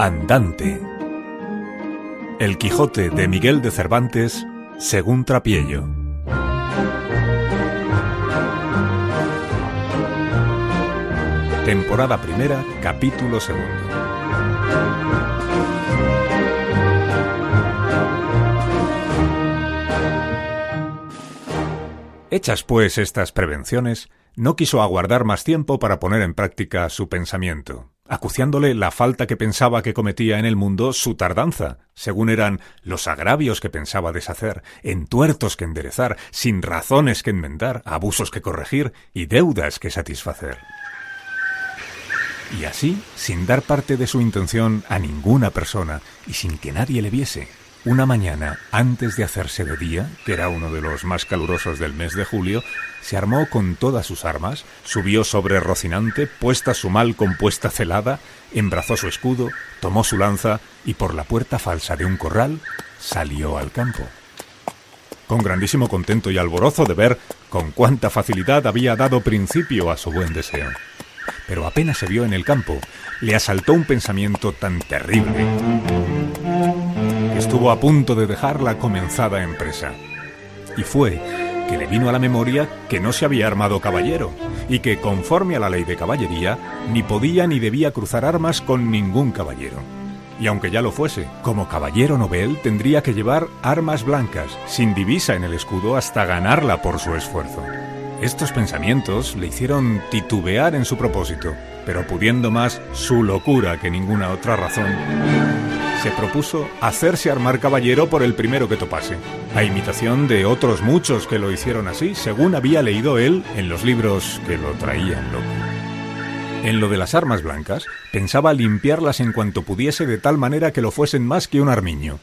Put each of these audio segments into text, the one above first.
Andante. El Quijote de Miguel de Cervantes, según Trapiello. Temporada primera, capítulo segundo. Hechas pues estas prevenciones, no quiso aguardar más tiempo para poner en práctica su pensamiento, acuciándole la falta que pensaba que cometía en el mundo su tardanza, según eran los agravios que pensaba deshacer, entuertos que enderezar, sin razones que enmendar, abusos que corregir y deudas que satisfacer. Y así, sin dar parte de su intención a ninguna persona y sin que nadie le viese, una mañana, antes de hacerse de día, que era uno de los más calurosos del mes de julio, se armó con todas sus armas, subió sobre Rocinante, puesta su mal compuesta celada, embrazó su escudo, tomó su lanza y por la puerta falsa de un corral salió al campo. Con grandísimo contento y alborozo de ver con cuánta facilidad había dado principio a su buen deseo. Pero apenas se vio en el campo, le asaltó un pensamiento tan terrible estuvo a punto de dejar la comenzada empresa. Y fue que le vino a la memoria que no se había armado caballero, y que, conforme a la ley de caballería, ni podía ni debía cruzar armas con ningún caballero. Y aunque ya lo fuese, como caballero novel tendría que llevar armas blancas, sin divisa en el escudo hasta ganarla por su esfuerzo. Estos pensamientos le hicieron titubear en su propósito, pero pudiendo más su locura que ninguna otra razón, se propuso hacerse armar caballero por el primero que topase, a imitación de otros muchos que lo hicieron así, según había leído él en los libros que lo traían loco. En lo de las armas blancas, pensaba limpiarlas en cuanto pudiese de tal manera que lo fuesen más que un armiño.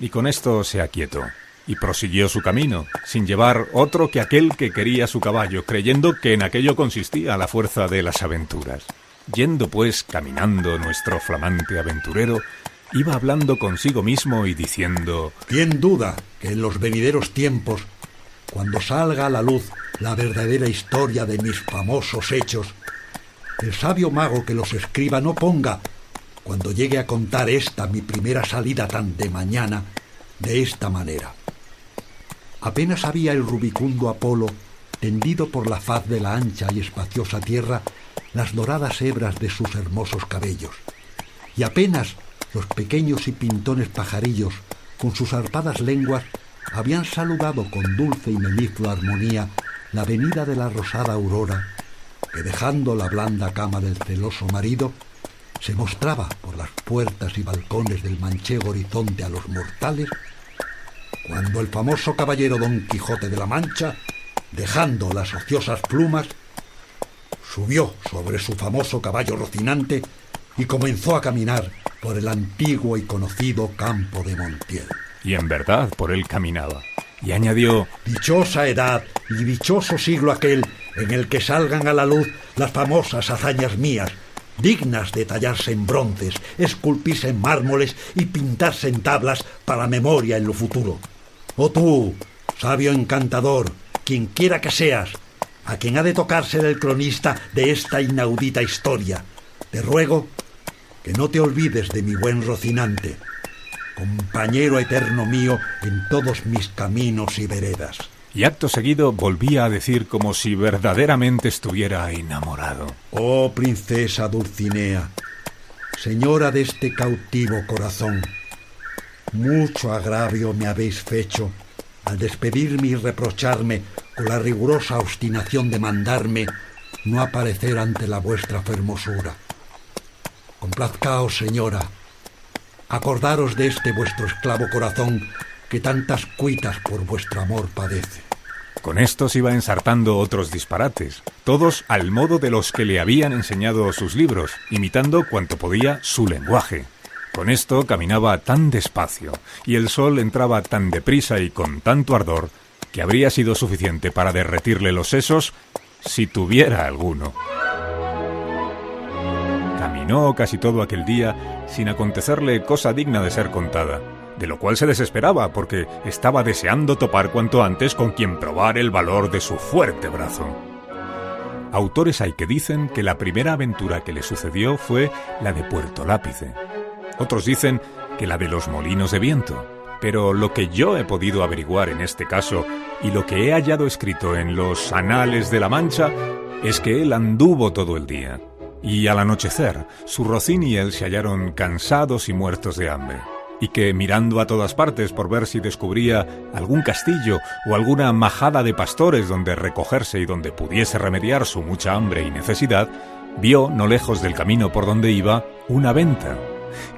Y con esto se aquietó, y prosiguió su camino, sin llevar otro que aquel que quería su caballo, creyendo que en aquello consistía la fuerza de las aventuras. Yendo pues caminando nuestro flamante aventurero, iba hablando consigo mismo y diciendo ¿Quién duda que en los venideros tiempos, cuando salga a la luz la verdadera historia de mis famosos hechos, el sabio mago que los escriba no ponga, cuando llegue a contar esta mi primera salida tan de mañana, de esta manera? Apenas había el rubicundo Apolo tendido por la faz de la ancha y espaciosa tierra las doradas hebras de sus hermosos cabellos, y apenas los pequeños y pintones pajarillos, con sus arpadas lenguas, habían saludado con dulce y meliflua armonía la venida de la rosada aurora, que dejando la blanda cama del celoso marido, se mostraba por las puertas y balcones del manchego horizonte a los mortales, cuando el famoso caballero Don Quijote de la Mancha, dejando las ociosas plumas, subió sobre su famoso caballo rocinante y comenzó a caminar por el antiguo y conocido campo de Montiel. Y en verdad por él caminaba. Y añadió, Dichosa edad y dichoso siglo aquel en el que salgan a la luz las famosas hazañas mías, dignas de tallarse en bronces, esculpirse en mármoles y pintarse en tablas para memoria en lo futuro. Oh tú, sabio encantador, quien quiera que seas, a quien ha de tocarse el cronista de esta inaudita historia, te ruego que no te olvides de mi buen Rocinante, compañero eterno mío en todos mis caminos y veredas. Y acto seguido volvía a decir como si verdaderamente estuviera enamorado. Oh princesa Dulcinea, señora de este cautivo corazón, mucho agravio me habéis fecho al despedirme y reprocharme con la rigurosa obstinación de mandarme no aparecer ante la vuestra hermosura. Complazcaos, señora. Acordaros de este vuestro esclavo corazón que tantas cuitas por vuestro amor padece. Con estos iba ensartando otros disparates, todos al modo de los que le habían enseñado sus libros, imitando cuanto podía su lenguaje. Con esto caminaba tan despacio, y el sol entraba tan deprisa y con tanto ardor, que habría sido suficiente para derretirle los sesos si tuviera alguno casi todo aquel día sin acontecerle cosa digna de ser contada, de lo cual se desesperaba porque estaba deseando topar cuanto antes con quien probar el valor de su fuerte brazo. Autores hay que dicen que la primera aventura que le sucedió fue la de Puerto Lápice. Otros dicen que la de los molinos de viento. Pero lo que yo he podido averiguar en este caso y lo que he hallado escrito en los Anales de la Mancha es que él anduvo todo el día. Y al anochecer, su rocín y él se hallaron cansados y muertos de hambre y que, mirando a todas partes por ver si descubría algún castillo o alguna majada de pastores donde recogerse y donde pudiese remediar su mucha hambre y necesidad, vio, no lejos del camino por donde iba, una venta,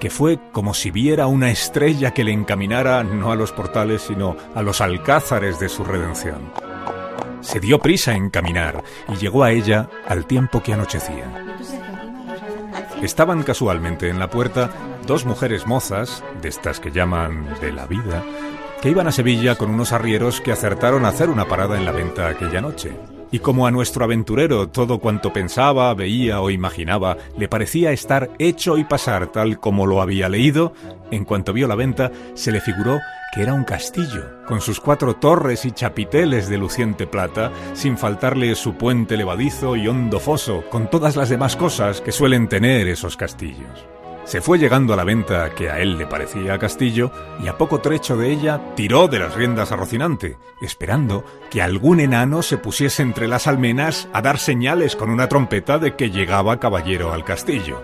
que fue como si viera una estrella que le encaminara no a los portales, sino a los alcázares de su redención. Se dio prisa en caminar y llegó a ella al tiempo que anochecía. Estaban casualmente en la puerta dos mujeres mozas, de estas que llaman de la vida, que iban a Sevilla con unos arrieros que acertaron a hacer una parada en la venta aquella noche. Y como a nuestro aventurero todo cuanto pensaba, veía o imaginaba le parecía estar hecho y pasar tal como lo había leído, en cuanto vio la venta se le figuró que era un castillo, con sus cuatro torres y chapiteles de luciente plata, sin faltarle su puente levadizo y hondo foso, con todas las demás cosas que suelen tener esos castillos. Se fue llegando a la venta que a él le parecía castillo y a poco trecho de ella tiró de las riendas a Rocinante, esperando que algún enano se pusiese entre las almenas a dar señales con una trompeta de que llegaba caballero al castillo.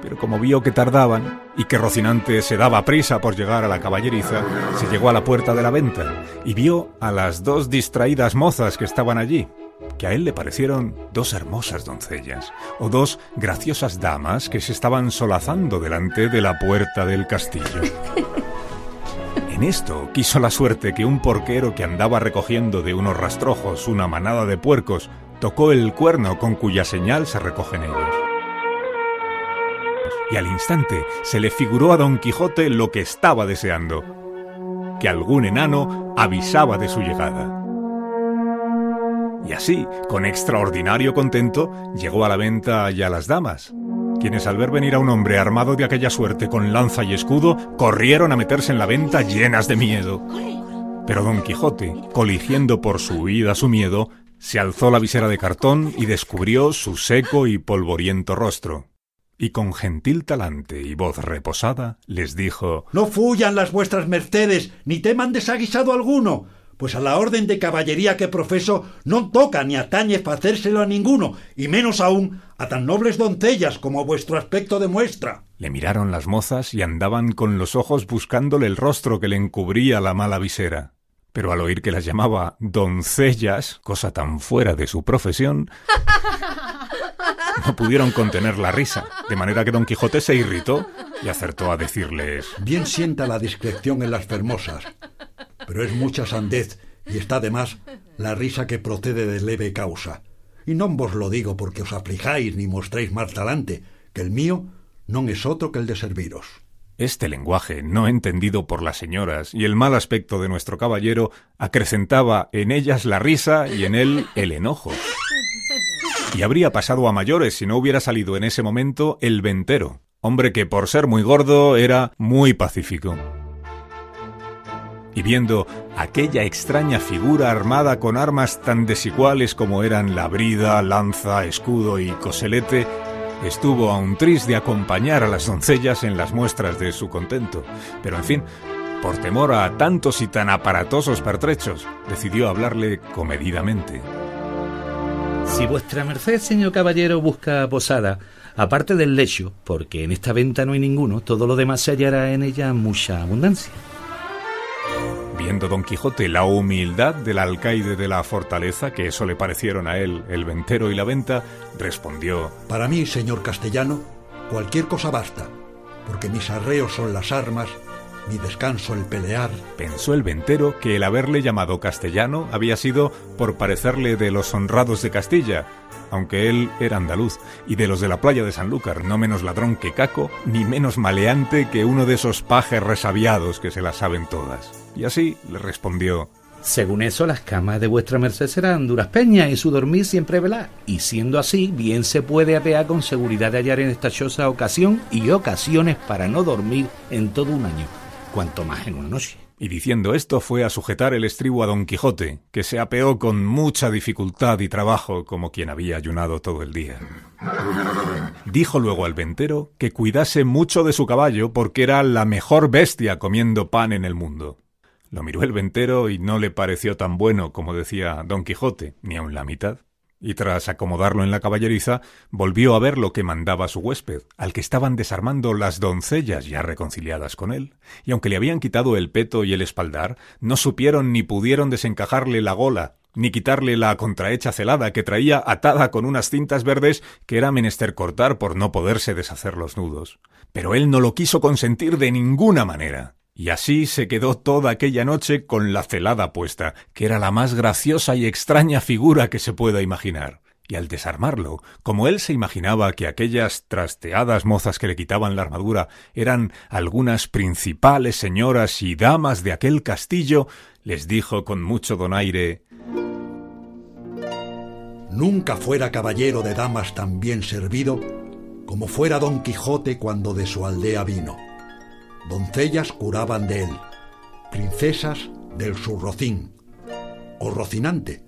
Pero como vio que tardaban y que Rocinante se daba prisa por llegar a la caballeriza, se llegó a la puerta de la venta y vio a las dos distraídas mozas que estaban allí, que a él le parecieron dos hermosas doncellas, o dos graciosas damas que se estaban solazando delante de la puerta del castillo. En esto quiso la suerte que un porquero que andaba recogiendo de unos rastrojos una manada de puercos tocó el cuerno con cuya señal se recogen ellos. Y al instante se le figuró a Don Quijote lo que estaba deseando, que algún enano avisaba de su llegada. Y así, con extraordinario contento, llegó a la venta y a las damas, quienes al ver venir a un hombre armado de aquella suerte con lanza y escudo, corrieron a meterse en la venta llenas de miedo. Pero don Quijote, coligiendo por su huida su miedo, se alzó la visera de cartón y descubrió su seco y polvoriento rostro. Y con gentil talante y voz reposada les dijo No fuyan las vuestras mercedes, ni teman desaguisado alguno pues a la orden de caballería que profeso no toca ni atañe facérselo a ninguno, y menos aún a tan nobles doncellas como vuestro aspecto demuestra. Le miraron las mozas y andaban con los ojos buscándole el rostro que le encubría la mala visera. Pero al oír que las llamaba doncellas, cosa tan fuera de su profesión, no pudieron contener la risa, de manera que don Quijote se irritó y acertó a decirles Bien sienta la discreción en las fermosas, pero es mucha sandez y está además la risa que procede de leve causa. Y no vos lo digo porque os aflijáis ni mostréis mal talante, que el mío no es otro que el de serviros. Este lenguaje, no entendido por las señoras, y el mal aspecto de nuestro caballero, acrecentaba en ellas la risa y en él el enojo. Y habría pasado a mayores si no hubiera salido en ese momento el ventero, hombre que por ser muy gordo era muy pacífico y viendo aquella extraña figura armada con armas tan desiguales como eran la brida, lanza, escudo y coselete, estuvo aún triste de acompañar a las doncellas en las muestras de su contento. Pero en fin, por temor a tantos y tan aparatosos pertrechos, decidió hablarle comedidamente. Si vuestra merced, señor caballero, busca posada, aparte del lecho, porque en esta venta no hay ninguno, todo lo demás se hallará en ella mucha abundancia. Viendo don Quijote la humildad del alcaide de la fortaleza, que eso le parecieron a él el ventero y la venta, respondió Para mí, señor castellano, cualquier cosa basta, porque mis arreos son las armas, mi descanso el pelear. Pensó el ventero que el haberle llamado castellano había sido por parecerle de los honrados de Castilla, aunque él era andaluz, y de los de la playa de Sanlúcar, no menos ladrón que Caco, ni menos maleante que uno de esos pajes resabiados que se las saben todas. Y así le respondió según eso, las camas de vuestra merced serán duras peñas y su dormir siempre velar. Y siendo así, bien se puede apear con seguridad de hallar en esta choza ocasión y ocasiones para no dormir en todo un año, cuanto más en una noche. y diciendo esto fue a sujetar el estribo a don Quijote, que se apeó con mucha dificultad y trabajo como quien había ayunado todo el día. Dijo luego al ventero que cuidase mucho de su caballo porque era la mejor bestia comiendo pan en el mundo. Lo miró el ventero y no le pareció tan bueno como decía don Quijote, ni aun la mitad y tras acomodarlo en la caballeriza, volvió a ver lo que mandaba su huésped, al que estaban desarmando las doncellas ya reconciliadas con él, y aunque le habían quitado el peto y el espaldar, no supieron ni pudieron desencajarle la gola, ni quitarle la contrahecha celada que traía atada con unas cintas verdes que era menester cortar por no poderse deshacer los nudos. Pero él no lo quiso consentir de ninguna manera. Y así se quedó toda aquella noche con la celada puesta, que era la más graciosa y extraña figura que se pueda imaginar. Y al desarmarlo, como él se imaginaba que aquellas trasteadas mozas que le quitaban la armadura eran algunas principales señoras y damas de aquel castillo, les dijo con mucho donaire Nunca fuera caballero de damas tan bien servido como fuera don Quijote cuando de su aldea vino doncellas curaban de él, princesas del Surrocín, o Rocinante,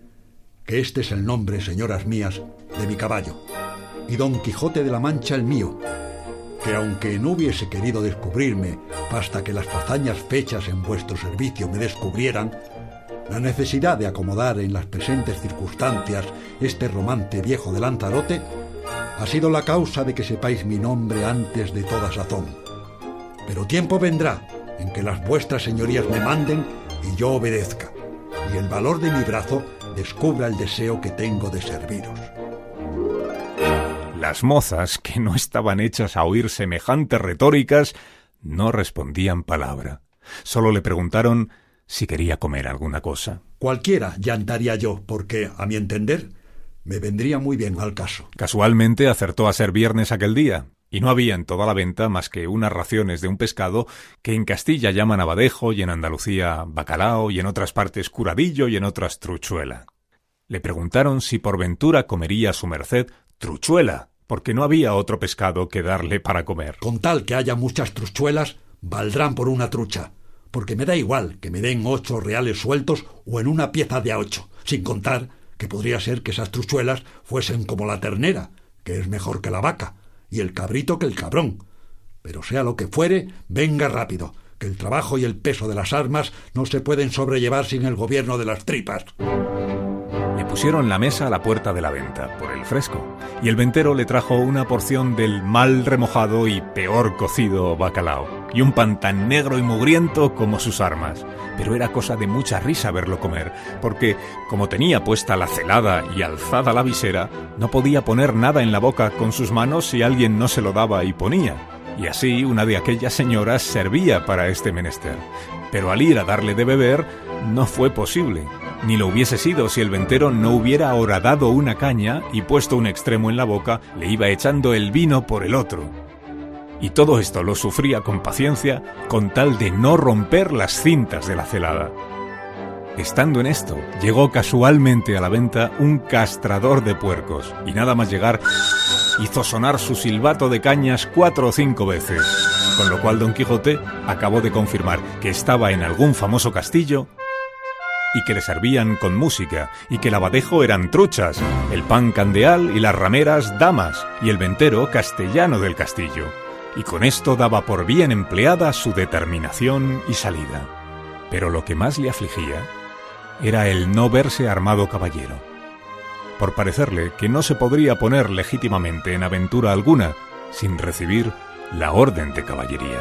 que este es el nombre, señoras mías, de mi caballo, y Don Quijote de la Mancha el mío, que aunque no hubiese querido descubrirme hasta que las hazañas fechas en vuestro servicio me descubrieran, la necesidad de acomodar en las presentes circunstancias este romante viejo de Lanzarote ha sido la causa de que sepáis mi nombre antes de toda sazón pero tiempo vendrá en que las vuestras señorías me manden y yo obedezca, y el valor de mi brazo descubra el deseo que tengo de serviros. Las mozas, que no estaban hechas a oír semejantes retóricas, no respondían palabra. Solo le preguntaron si quería comer alguna cosa. Cualquiera llantaría yo, porque, a mi entender, me vendría muy bien al caso. Casualmente acertó a ser viernes aquel día, y no había en toda la venta más que unas raciones de un pescado que en Castilla llaman abadejo y en Andalucía bacalao y en otras partes curadillo y en otras truchuela. Le preguntaron si por ventura comería su merced truchuela, porque no había otro pescado que darle para comer. Con tal que haya muchas truchuelas, valdrán por una trucha, porque me da igual que me den ocho reales sueltos o en una pieza de a ocho, sin contar que podría ser que esas truchuelas fuesen como la ternera, que es mejor que la vaca, y el cabrito que el cabrón. Pero sea lo que fuere, venga rápido, que el trabajo y el peso de las armas no se pueden sobrellevar sin el gobierno de las tripas. Le pusieron la mesa a la puerta de la venta, por el fresco, y el ventero le trajo una porción del mal remojado y peor cocido bacalao, y un pan tan negro y mugriento como sus armas. Pero era cosa de mucha risa verlo comer, porque, como tenía puesta la celada y alzada la visera, no podía poner nada en la boca con sus manos si alguien no se lo daba y ponía. Y así una de aquellas señoras servía para este menester. Pero al ir a darle de beber, no fue posible ni lo hubiese sido si el ventero no hubiera ahora dado una caña y puesto un extremo en la boca, le iba echando el vino por el otro. Y todo esto lo sufría con paciencia, con tal de no romper las cintas de la celada. Estando en esto, llegó casualmente a la venta un castrador de puercos, y nada más llegar, hizo sonar su silbato de cañas cuatro o cinco veces, con lo cual Don Quijote acabó de confirmar que estaba en algún famoso castillo y que le servían con música, y que el abadejo eran truchas, el pan candeal y las rameras damas, y el ventero castellano del castillo. Y con esto daba por bien empleada su determinación y salida. Pero lo que más le afligía era el no verse armado caballero, por parecerle que no se podría poner legítimamente en aventura alguna sin recibir la orden de caballería.